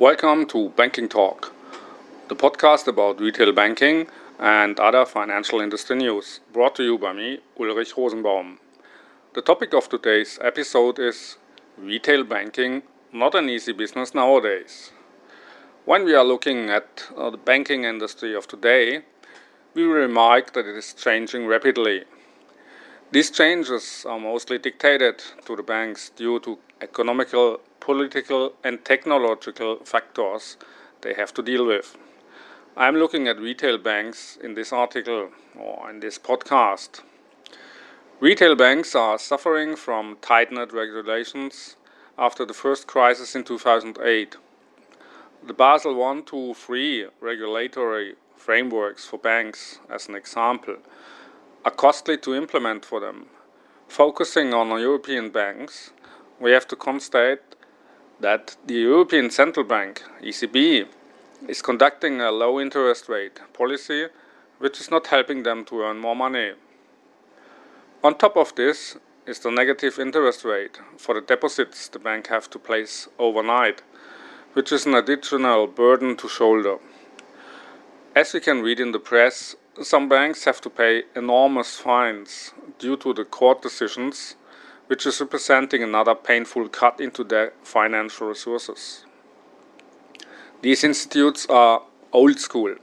Welcome to Banking Talk, the podcast about retail banking and other financial industry news, brought to you by me, Ulrich Rosenbaum. The topic of today's episode is Retail banking, not an easy business nowadays. When we are looking at uh, the banking industry of today, we remark that it is changing rapidly. These changes are mostly dictated to the banks due to economical political and technological factors they have to deal with. I'm looking at retail banks in this article or in this podcast. Retail banks are suffering from tightened regulations after the first crisis in 2008. The Basel 1, 2, 3 regulatory frameworks for banks, as an example, are costly to implement for them. Focusing on European banks, we have to constate that the European Central Bank, ECB, is conducting a low interest rate policy which is not helping them to earn more money. On top of this is the negative interest rate for the deposits the bank have to place overnight, which is an additional burden to shoulder. As we can read in the press, some banks have to pay enormous fines due to the court decisions which is representing another painful cut into their financial resources. These institutes are old school.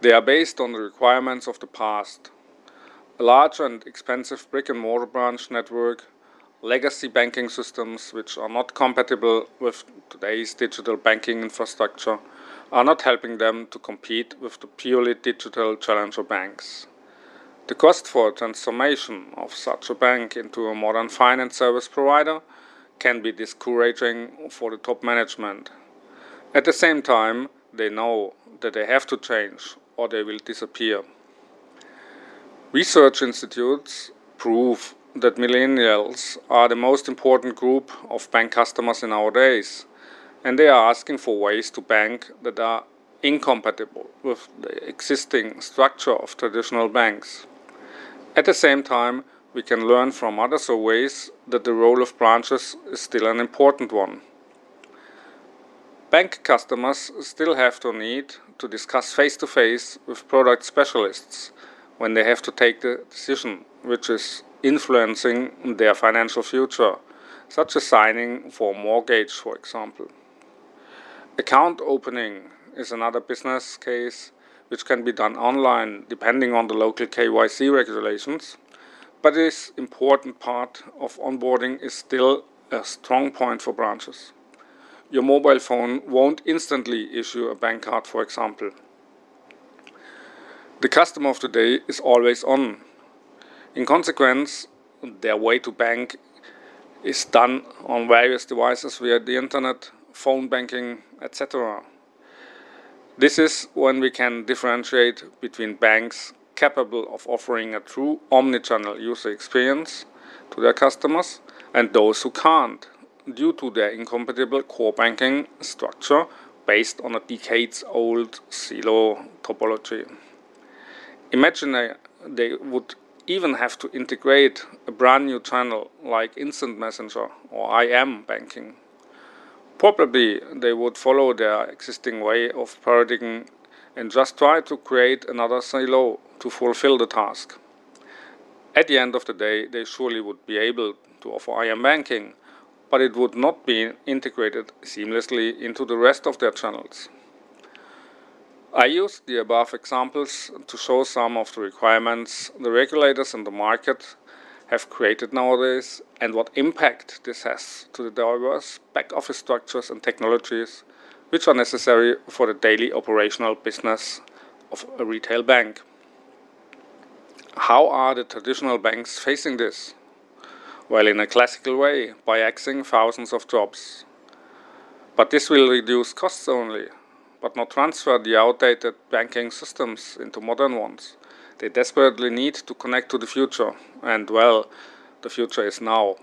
They are based on the requirements of the past. A large and expensive brick and mortar branch network, legacy banking systems which are not compatible with today's digital banking infrastructure, are not helping them to compete with the purely digital challenger banks. The cost for transformation of such a bank into a modern finance service provider can be discouraging for the top management. At the same time, they know that they have to change or they will disappear. Research institutes prove that millennials are the most important group of bank customers in our days, and they are asking for ways to bank that are incompatible with the existing structure of traditional banks. At the same time, we can learn from other surveys that the role of branches is still an important one. Bank customers still have to need to discuss face to face with product specialists when they have to take the decision which is influencing their financial future, such as signing for a mortgage, for example. Account opening is another business case which can be done online depending on the local KYC regulations. But this important part of onboarding is still a strong point for branches. Your mobile phone won't instantly issue a bank card, for example. The customer of today is always on. In consequence, their way to bank is done on various devices via the internet, phone banking, etc. This is when we can differentiate between banks capable of offering a true omnichannel user experience to their customers and those who can't due to their incompatible core banking structure based on a decades old silo topology. Imagine they would even have to integrate a brand new channel like Instant Messenger or IM banking Probably they would follow their existing way of paradigm and just try to create another silo to fulfill the task. At the end of the day, they surely would be able to offer IM banking, but it would not be integrated seamlessly into the rest of their channels. I used the above examples to show some of the requirements the regulators in the market have created nowadays and what impact this has to the diverse back office structures and technologies which are necessary for the daily operational business of a retail bank. How are the traditional banks facing this? Well, in a classical way, by axing thousands of jobs. But this will reduce costs only, but not transfer the outdated banking systems into modern ones. They desperately need to connect to the future, and well, the future is now.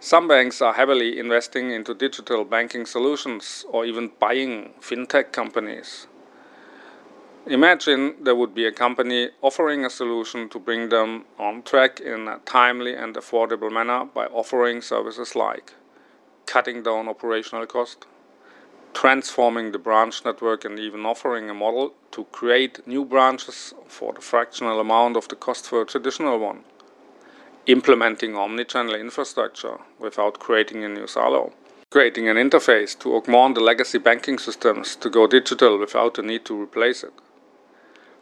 Some banks are heavily investing into digital banking solutions or even buying fintech companies. Imagine there would be a company offering a solution to bring them on track in a timely and affordable manner by offering services like cutting down operational cost, transforming the branch network and even offering a model to create new branches for the fractional amount of the cost for a traditional one. Implementing omnichannel infrastructure without creating a new silo. Creating an interface to augment the legacy banking systems to go digital without the need to replace it.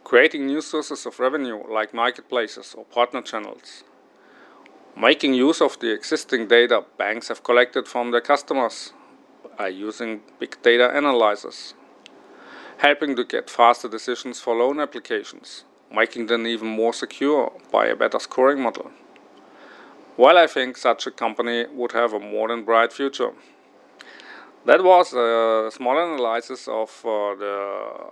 Creating new sources of revenue like marketplaces or partner channels. Making use of the existing data banks have collected from their customers by using big data analyzers. Helping to get faster decisions for loan applications, making them even more secure by a better scoring model. Well, I think such a company would have a more than bright future. That was a small analysis of uh, the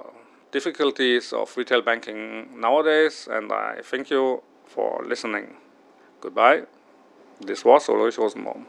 difficulties of retail banking nowadays, and I thank you for listening. Goodbye. This was Ulrich Rosenbaum.